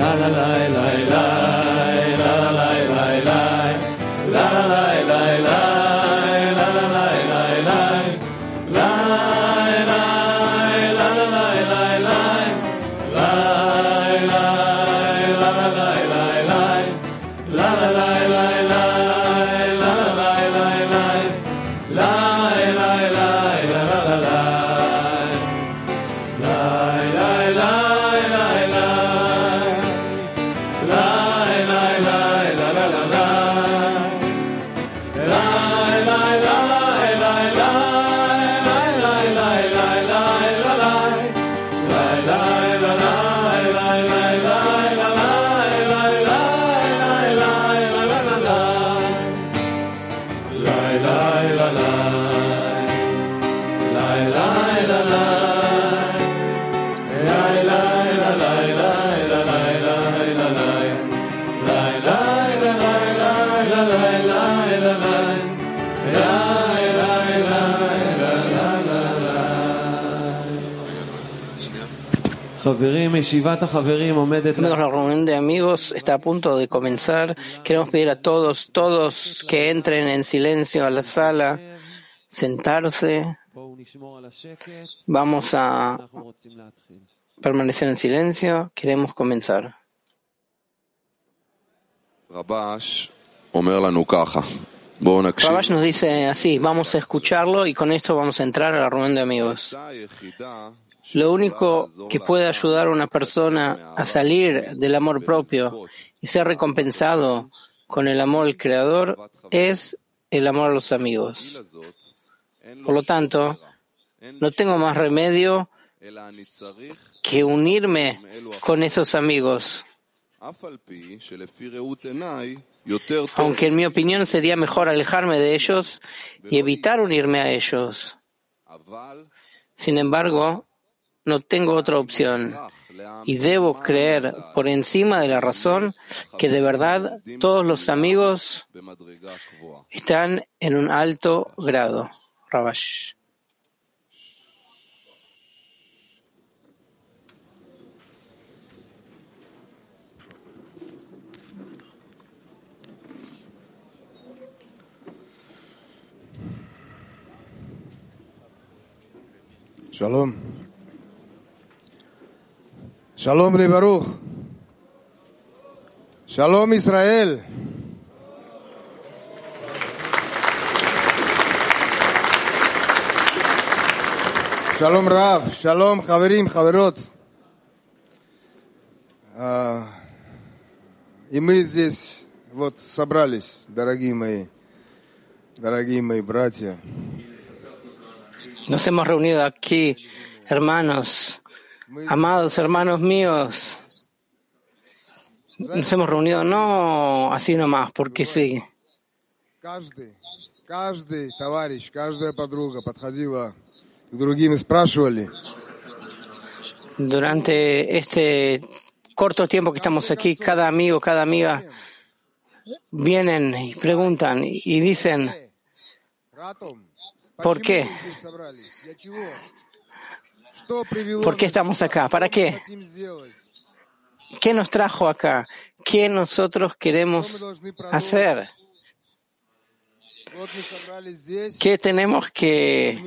Amigos, la reunión de amigos está a punto de comenzar. Queremos pedir a todos, todos que entren en silencio a la sala, sentarse. Vamos a permanecer en silencio. Queremos comenzar. Rabash nos dice así, vamos a escucharlo y con esto vamos a entrar a la reunión de amigos. Lo único que puede ayudar a una persona a salir del amor propio y ser recompensado con el amor al Creador es el amor a los amigos. Por lo tanto, no tengo más remedio que unirme con esos amigos. Aunque en mi opinión sería mejor alejarme de ellos y evitar unirme a ellos. Sin embargo, no tengo otra opción y debo creer por encima de la razón que de verdad todos los amigos están en un alto grado. Rabash. Shalom. Shalom le Baruch. Shalom Israel. Shalom Rav, Shalom Javerim, Javerot. И мы здесь вот собрались, дорогие мои, дорогие мои братья. Nos hemos reunido aquí, hermanos, Amados hermanos míos, nos hemos reunido no así nomás, porque sí. Durante este corto tiempo que estamos aquí, cada amigo, cada amiga vienen y preguntan y dicen, ¿por qué? ¿Por qué estamos acá? ¿Para qué? ¿Qué nos trajo acá? ¿Qué nosotros queremos hacer? ¿Qué tenemos que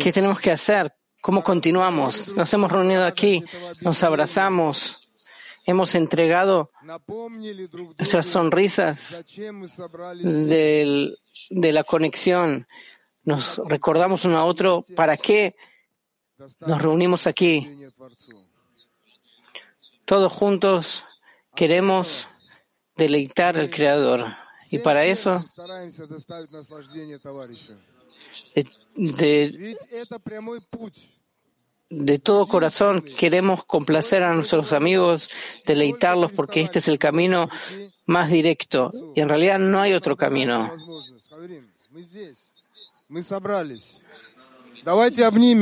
¿Qué tenemos que hacer? ¿Cómo continuamos? Nos hemos reunido aquí, nos abrazamos, hemos entregado nuestras sonrisas de la conexión nos recordamos uno a otro para qué nos reunimos aquí. Todos juntos queremos deleitar al Creador. Y para eso, de, todo corazón queremos complacer a nuestros amigos, deleitarlos, porque este es el camino más directo. Y en realidad no hay otro camino.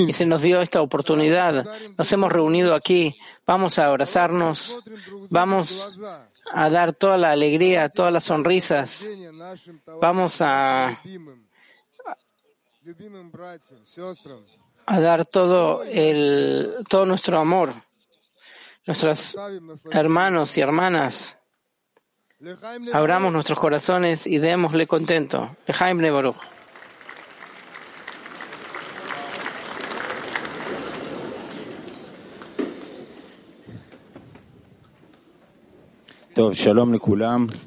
Y se nos dio esta oportunidad. Nos hemos reunido aquí. Vamos a abrazarnos. Vamos a dar toda la alegría, todas las sonrisas. Vamos a, a dar todo el, todo nuestro amor. Nuestros hermanos y hermanas, abramos nuestros corazones y démosle contento. Lejaim.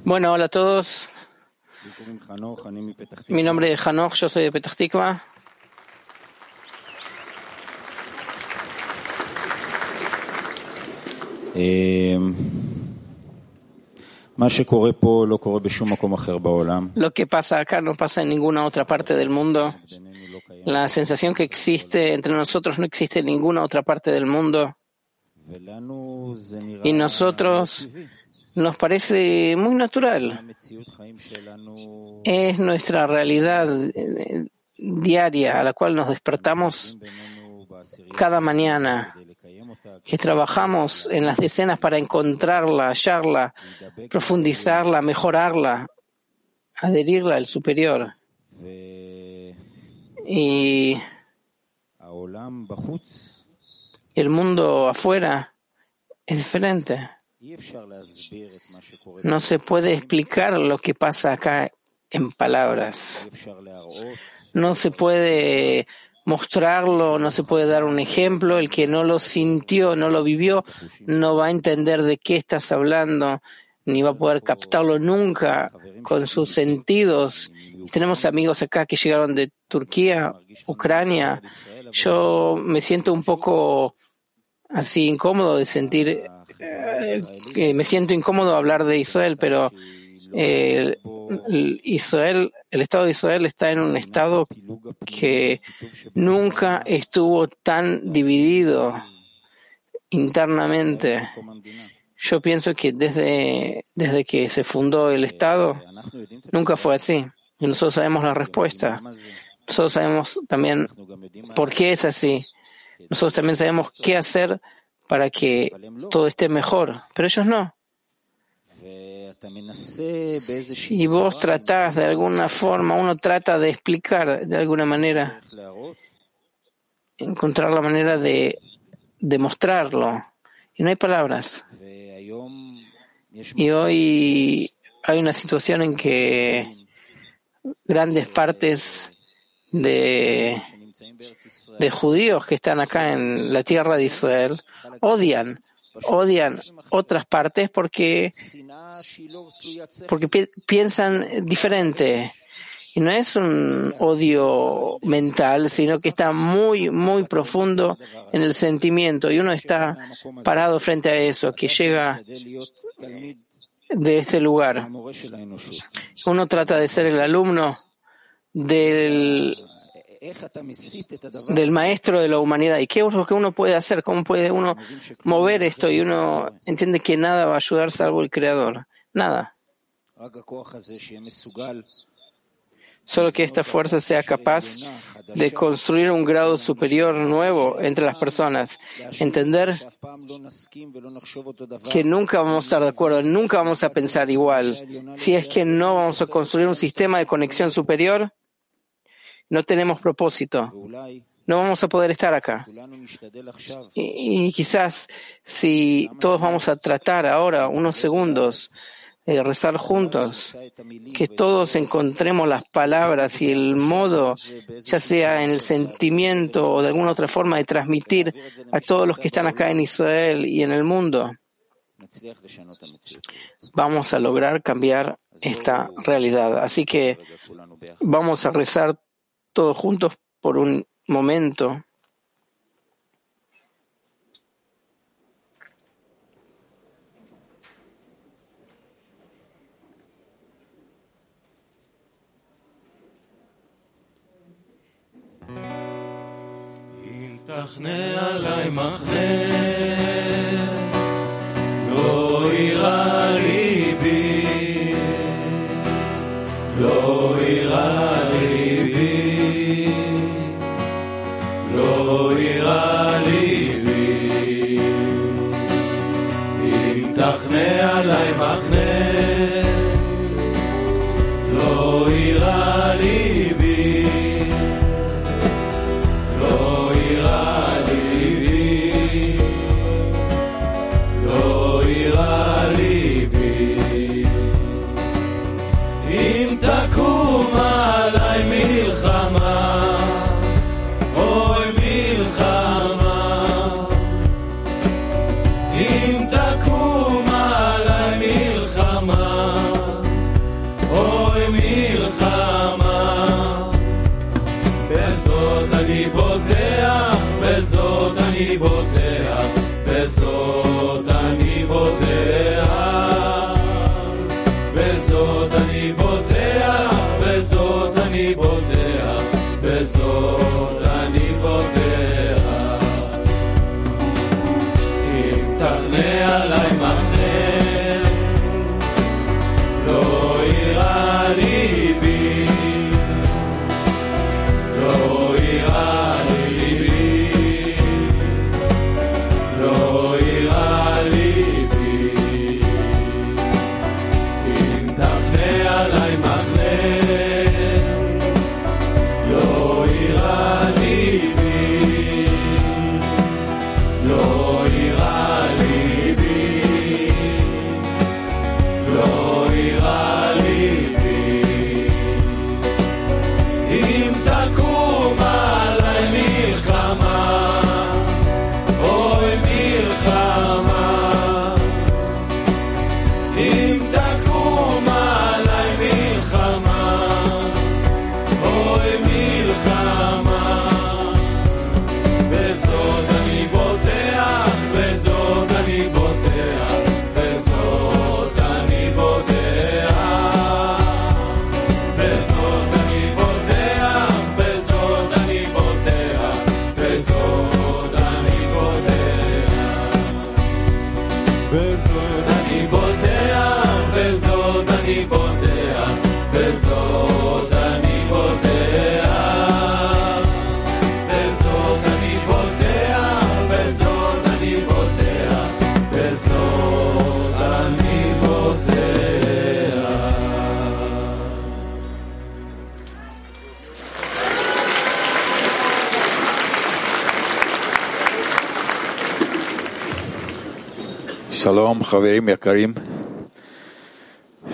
Bueno, hola a todos. Mi nombre es Hanoch, yo soy de Petah Tikva. Lo que pasa acá no pasa en ninguna otra parte del mundo. La sensación que existe entre nosotros no existe en ninguna otra parte del mundo. Y nosotros nos parece muy natural. Es nuestra realidad eh, diaria a la cual nos despertamos cada mañana, que trabajamos en las decenas para encontrarla, hallarla, profundizarla, mejorarla, adherirla al superior. Y el mundo afuera es diferente. No se puede explicar lo que pasa acá en palabras. No se puede mostrarlo, no se puede dar un ejemplo. El que no lo sintió, no lo vivió, no va a entender de qué estás hablando, ni va a poder captarlo nunca con sus sentidos. Tenemos amigos acá que llegaron de Turquía, Ucrania. Yo me siento un poco así incómodo de sentir eh, me siento incómodo hablar de Israel, pero eh, Israel, el Estado de Israel está en un estado que nunca estuvo tan dividido internamente. Yo pienso que desde, desde que se fundó el Estado, nunca fue así. Y nosotros sabemos la respuesta. Nosotros sabemos también por qué es así. Nosotros también sabemos qué hacer para que todo esté mejor, pero ellos no. Y vos tratás de alguna forma, uno trata de explicar de alguna manera, encontrar la manera de demostrarlo, y no hay palabras. Y hoy hay una situación en que grandes partes de de judíos que están acá en la tierra de Israel odian, odian otras partes porque, porque piensan diferente. Y no es un odio mental, sino que está muy, muy profundo en el sentimiento. Y uno está parado frente a eso, que llega de este lugar. Uno trata de ser el alumno del del maestro de la humanidad. ¿Y qué es lo que uno puede hacer? ¿Cómo puede uno mover esto? Y uno entiende que nada va a ayudar salvo el Creador. Nada. Solo que esta fuerza sea capaz de construir un grado superior nuevo entre las personas. Entender que nunca vamos a estar de acuerdo, nunca vamos a pensar igual. Si es que no vamos a construir un sistema de conexión superior, no tenemos propósito, no vamos a poder estar acá. Y, quizás si todos vamos a tratar ahora unos segundos de rezar juntos, que todos encontremos las palabras y el modo, ya sea en el sentimiento o de alguna otra forma de transmitir a todos los que están acá en Israel y en el mundo, vamos a lograr cambiar esta realidad. Así que vamos a rezar todos juntos por un momento. תכנה עליי מחנה, In Imta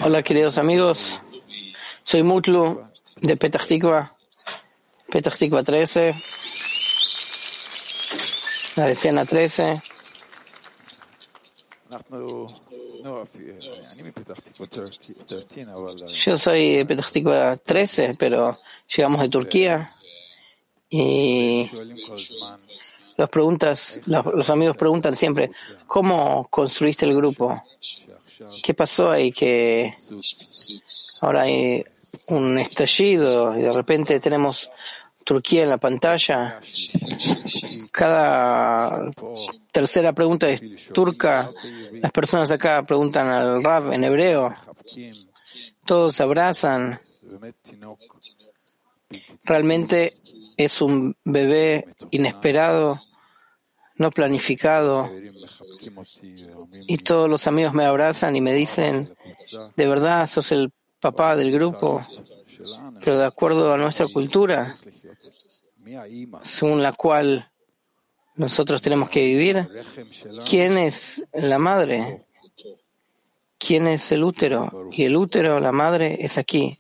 Hola queridos amigos, soy Mutlu de Petah Tikva, Petah Tikva 13, la decena 13. Yo soy de Petah Tikva 13, pero llegamos de Turquía. Y las preguntas, los, amigos preguntan siempre, ¿cómo construiste el grupo? ¿Qué pasó ahí? Que ahora hay un estallido y de repente tenemos Turquía en la pantalla. Cada tercera pregunta es turca. Las personas acá preguntan al Rab en hebreo. Todos abrazan. Realmente es un bebé inesperado no planificado. Y todos los amigos me abrazan y me dicen, de verdad, sos el papá del grupo, pero de acuerdo a nuestra cultura, según la cual nosotros tenemos que vivir, ¿quién es la madre? ¿Quién es el útero? Y el útero, la madre, es aquí,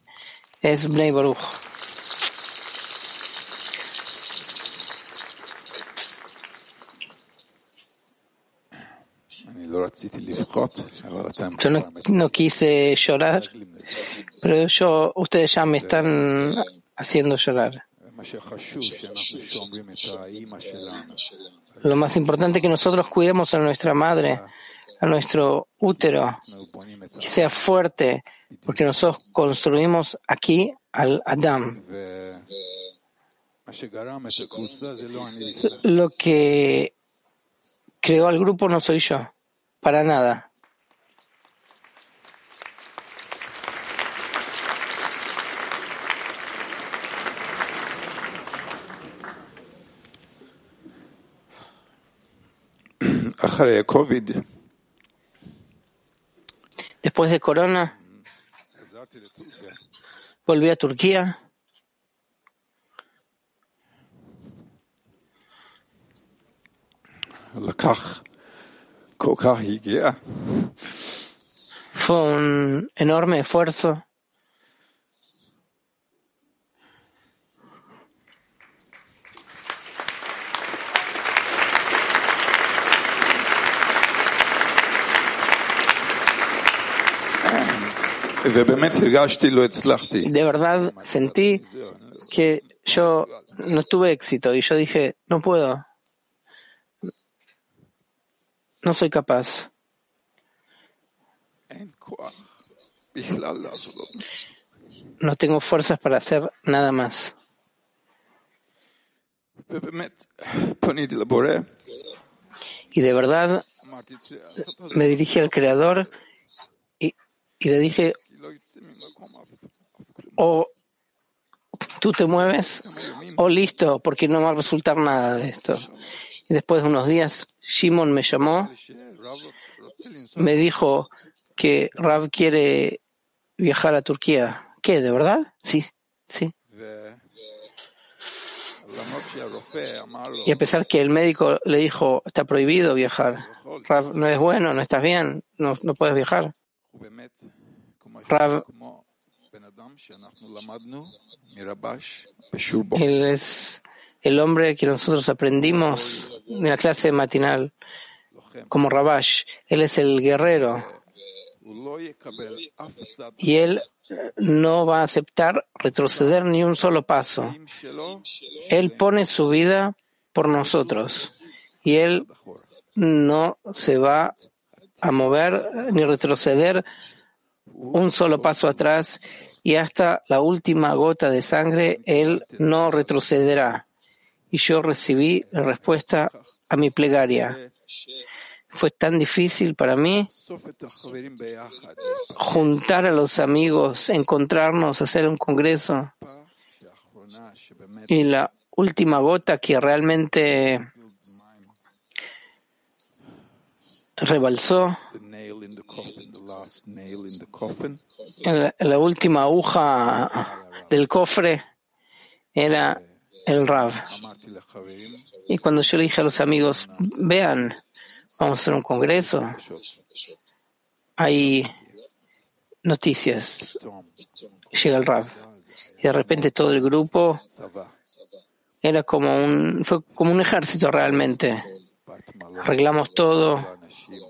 es Bnei Baruch. Yo no, quise llorar, pero yo, ustedes ya me están haciendo llorar. Lo más importante es que nosotros cuidemos a nuestra madre, a nuestro útero, que sea fuerte, porque nosotros construimos aquí al Adam. Lo que creó al grupo no soy yo para nada. Después de Corona, volví a Turquía. Fue un enorme esfuerzo. De verdad sentí que yo no tuve éxito y yo dije, no puedo no soy capaz. No tengo fuerzas para hacer nada más. Y de verdad me dirigí al Creador y, y le dije, o tú te mueves, o listo, porque no va a resultar nada de esto. Después de unos días, Shimon me llamó, me dijo que Rav quiere viajar a Turquía. ¿Qué, de verdad? Sí, sí. Y a pesar que el médico le dijo, está prohibido viajar, Rav, no es bueno, no estás bien, no, no puedes viajar. Rav, él es el hombre que nosotros aprendimos en la clase matinal como Rabash. Él es el guerrero. Y él eh, no va a aceptar retroceder ni un solo paso. Él pone su vida por nosotros. Y él no se va a mover ni retroceder un solo paso atrás y hasta la última gota de sangre él no retrocederá y yo recibí la respuesta a mi plegaria. Fue tan difícil para mí juntar a los amigos, encontrarnos, hacer un congreso. Y la última gota que realmente rebalsó, la, la última aguja del cofre era el Rav. Y cuando yo le dije a los amigos, vean, vamos a hacer un congreso, hay noticias. Llega el Rav. Y de repente todo el grupo era como un, fue como un ejército realmente. Arreglamos todo,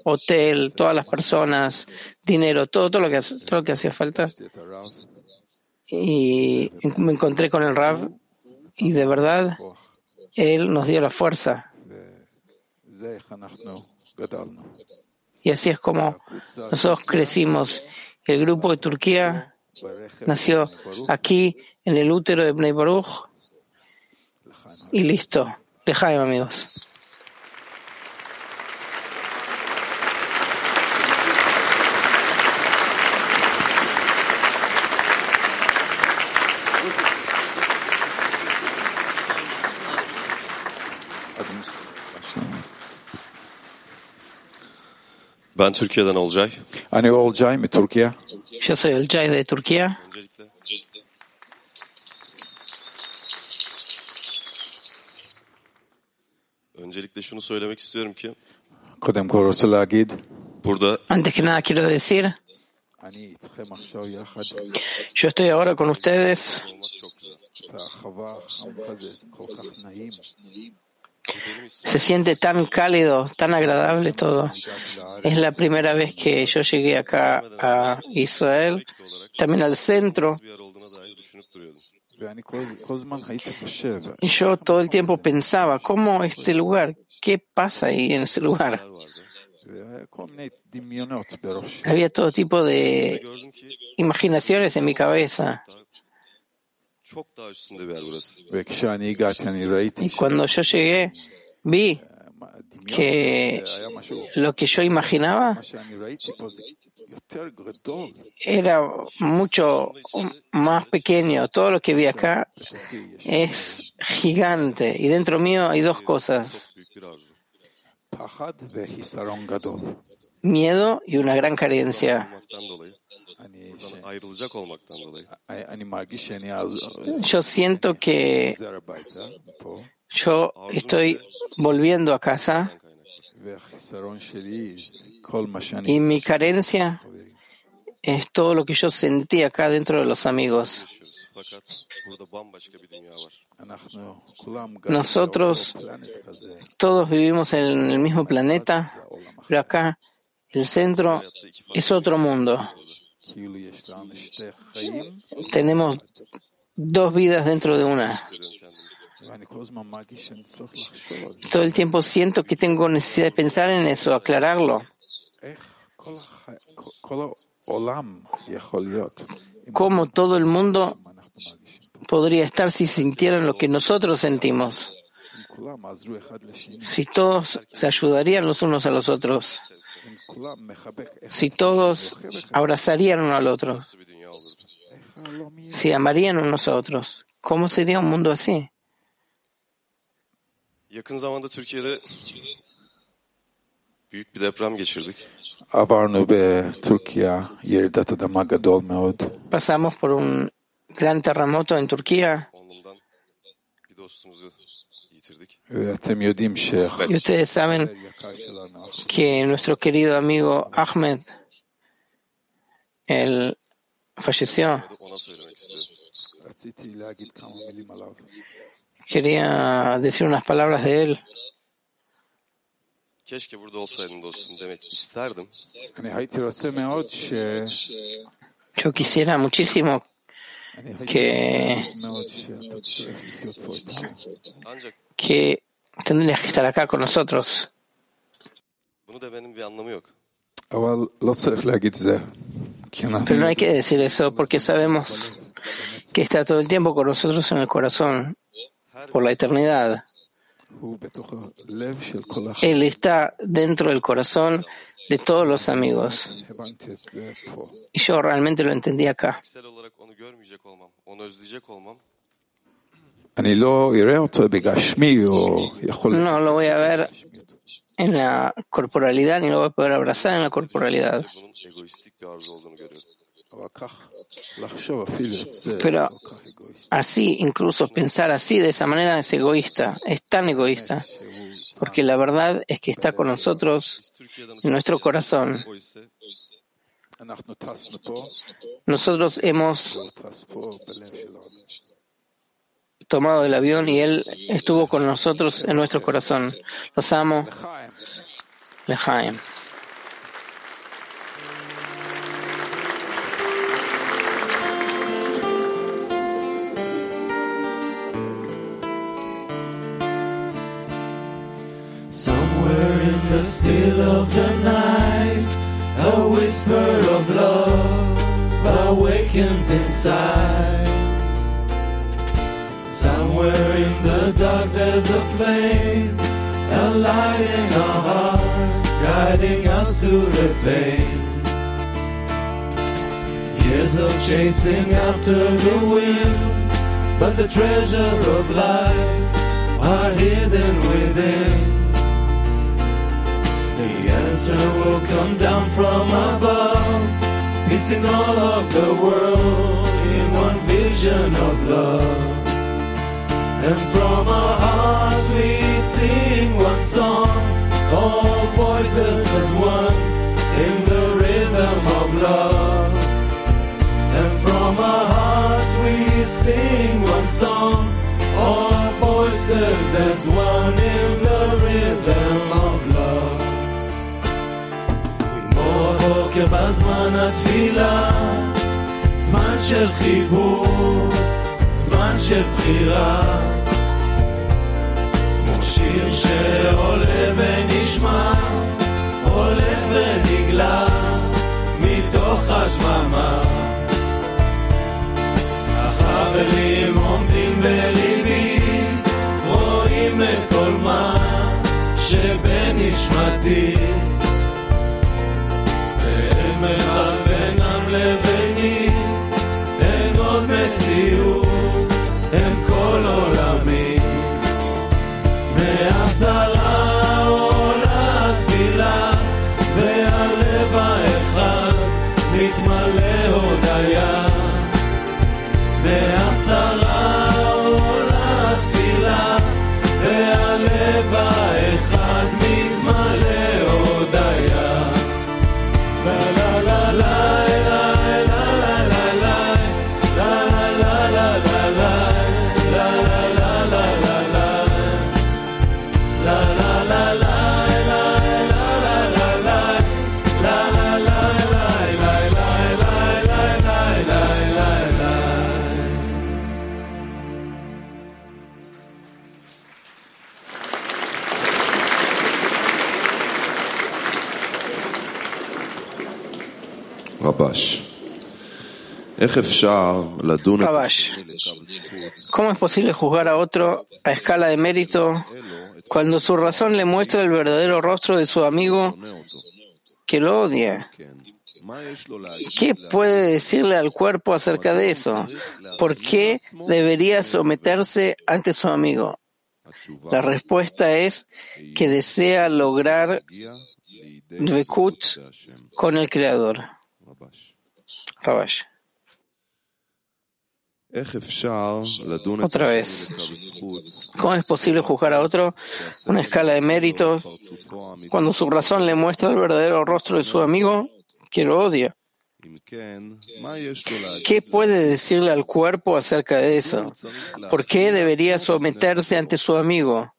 hotel, todas las personas, dinero, todo, todo lo que, todo lo que hacía falta. Y me encontré con el Rav y de verdad, Él nos dio la fuerza. Y así es como nosotros crecimos. El grupo de Turquía nació aquí, en el útero de Bnei Baruch. Y listo. Dejaim, amigos. Adınız Ben Türkiye'den Olcay. Hani Olcay mı Türkiye? Yo soy Olcay de Türkiye. Öncelikle. Öncelikle şunu söylemek istiyorum ki. Kodem korosu lagid. Burada. Antes que nada quiero decir. Yo estoy ahora con ustedes. Se siente tan cálido, tan agradable todo. Es la primera vez que yo llegué acá a Israel, también al centro. Y yo todo el tiempo pensaba, ¿cómo este lugar? ¿Qué pasa ahí en ese lugar? Había todo tipo de imaginaciones en mi cabeza. Y cuando yo llegué, vi que lo que yo imaginaba era mucho más pequeño. Todo lo que vi acá es gigante. Y dentro mío hay dos cosas. Miedo y una gran carencia. Yo siento que yo estoy volviendo a casa y mi carencia es todo lo que yo sentí acá dentro de los amigos. Nosotros todos vivimos en el mismo planeta, pero acá el centro es otro mundo. Tenemos dos vidas dentro de una. Todo el tiempo siento que tengo necesidad de pensar en eso, aclararlo. ¿Cómo todo el mundo podría estar si sintieran lo que nosotros sentimos? Si todos se ayudarían los unos a los otros, si todos abrazarían uno al otro, si amarían unos a otros, ¿cómo sería un mundo así? Pasamos por un gran terremoto en Turquía. Y ustedes saben que nuestro querido amigo Ahmed, él falleció. Quería decir unas palabras de él. Yo quisiera muchísimo que que tendrías que estar acá con nosotros. Pero no hay que decir eso porque sabemos que está todo el tiempo con nosotros en el corazón, por la eternidad. Él está dentro del corazón de todos los amigos. Y yo realmente lo entendí acá. No lo voy a ver en la corporalidad ni lo voy a poder abrazar en la corporalidad. Pero así, incluso pensar así de esa manera es egoísta, es tan egoísta, porque la verdad es que está con nosotros en nuestro corazón. Nosotros hemos tomado del avión y él estuvo con nosotros en nuestro corazón. Los amo. Lejaim. Somewhere in the still of the night, a whisper of love awakens inside. Somewhere in the dark there's a flame, a light in our hearts, guiding us through the pain. Years of chasing after the wind, but the treasures of life are hidden within. The answer will come down from above, piecing all of the world in one vision of love. And from our hearts we sing one song, all voices as one in the rhythm of love. And from our hearts we sing one song, all voices as one in the rhythm of love. כמו הבוקר בזמן התפילה, זמן של חיבור, זמן של בחירה. כמו שיר שעולה ונשמע, הולך ונגלה, מתוך השממה. החברים עומדים בליבי, רואים את כל מה שבנשמתי. מרחק ¿Cómo es posible juzgar a otro a escala de mérito cuando su razón le muestra el verdadero rostro de su amigo que lo odia? ¿Qué puede decirle al cuerpo acerca de eso? ¿Por qué debería someterse ante su amigo? La respuesta es que desea lograr Dvekut con el Creador. Rabash. Otra vez, ¿cómo es posible juzgar a otro una escala de méritos cuando su razón le muestra el verdadero rostro de su amigo que lo odia? ¿Qué puede decirle al cuerpo acerca de eso? ¿Por qué debería someterse ante su amigo?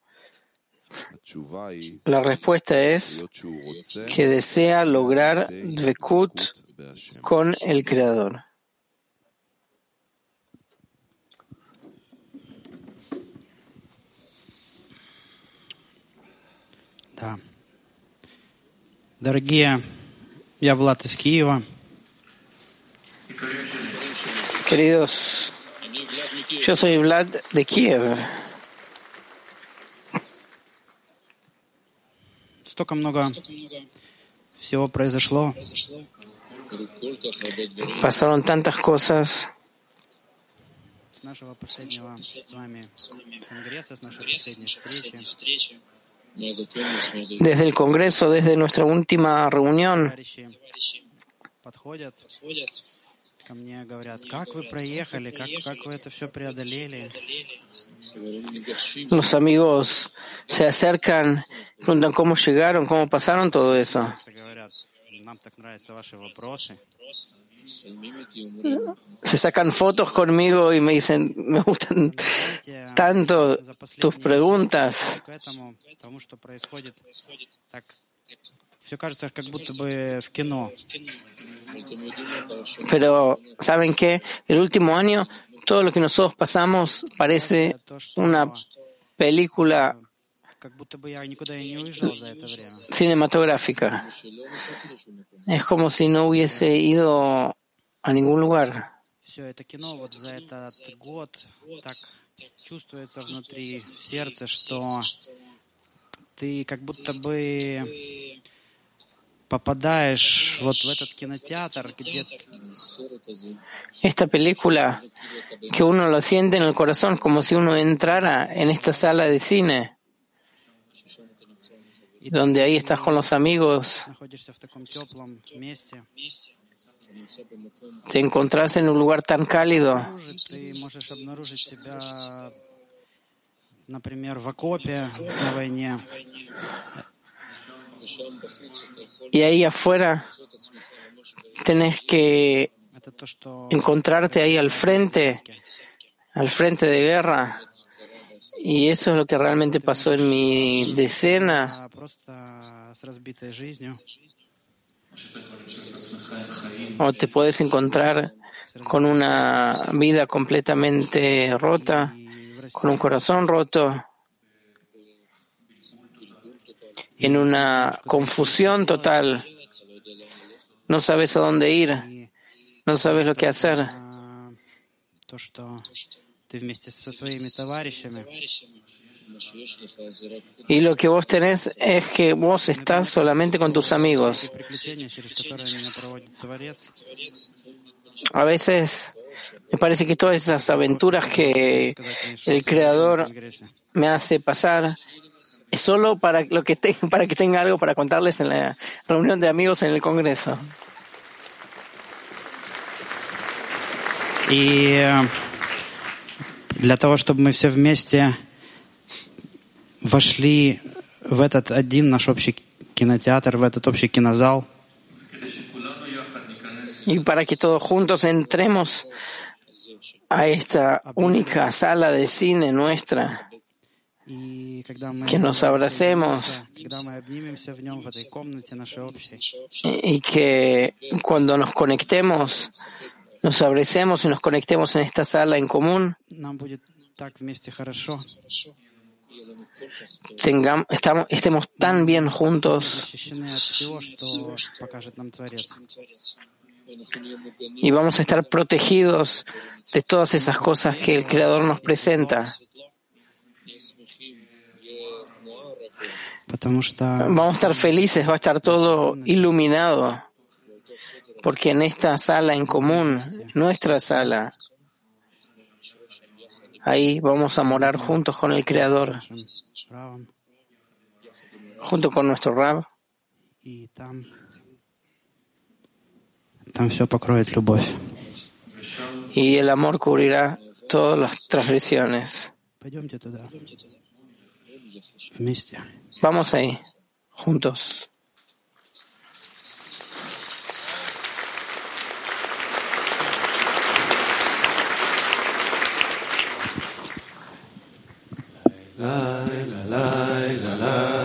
La respuesta es que desea lograr Dvekut con el Creador. Да. Дорогие, я Влад из Киева. Queridos, yo soy Vlad de Kiev. Столько много всего произошло. Pasaron tantas cosas С нашего последнего с вами конгресса, с нашей последней встречи. desde el Congreso, desde nuestra última reunión. Товарищи подходят ко мне, говорят, как вы проехали, как, как вы это все преодолели. Los amigos se acercan, preguntan cómo llegaron, cómo pasaron todo eso. Говорят, нам так нравятся ваши вопросы. se sacan fotos conmigo y me dicen, me gustan tanto tus preguntas. Pero, ¿saben qué? El último año, todo lo que nosotros pasamos parece una película cinematográfica. Es como si no hubiese ido a ningún lugar. Все это кино вот за этот год так чувствуется внутри, в сердце, что ты как будто бы попадаешь вот в этот кинотеатр, где Esta película que uno lo siente en el corazón como si uno entrara en esta sala de cine, donde ahí estás con los amigos, te encontrás en un lugar tan cálido. Y ahí afuera tenés que encontrarte ahí al frente, al frente de guerra. Y eso es lo que realmente pasó en mi decena. O te puedes encontrar con una vida completamente rota, con un corazón roto, en una confusión total. No sabes a dónde ir, no sabes lo que hacer. а, то, что ты вместе со своими товарищами Y lo que vos tenés es que vos estás solamente con tus amigos. те приключения, через которые меня проводит Творец, A veces me parece que todas esas aventuras que el Creador конгрессе. me hace pasar es solo para lo que te- para que tenga algo para contarles en la reunión de amigos en el Congreso. И э, для того, чтобы мы все вместе вошли в этот один наш общий кинотеатр, в этот общий кинозал, Y para que todos juntos entremos a esta única sala de cine nuestra, и Que nos abracemos. y que cuando nos conectemos, nos abracemos y nos conectemos en esta sala en común. Estemos tan bien juntos y vamos a estar protegidos de todas esas cosas que el Creador nos presenta. Vamos a estar felices, va a estar todo iluminado porque en esta sala en común, nuestra sala, ahí vamos a morar juntos con el Creador, junto con nuestro Rab. Y el amor cubrirá todas las transgresiones. Vamos ahí, juntos. la la la la la.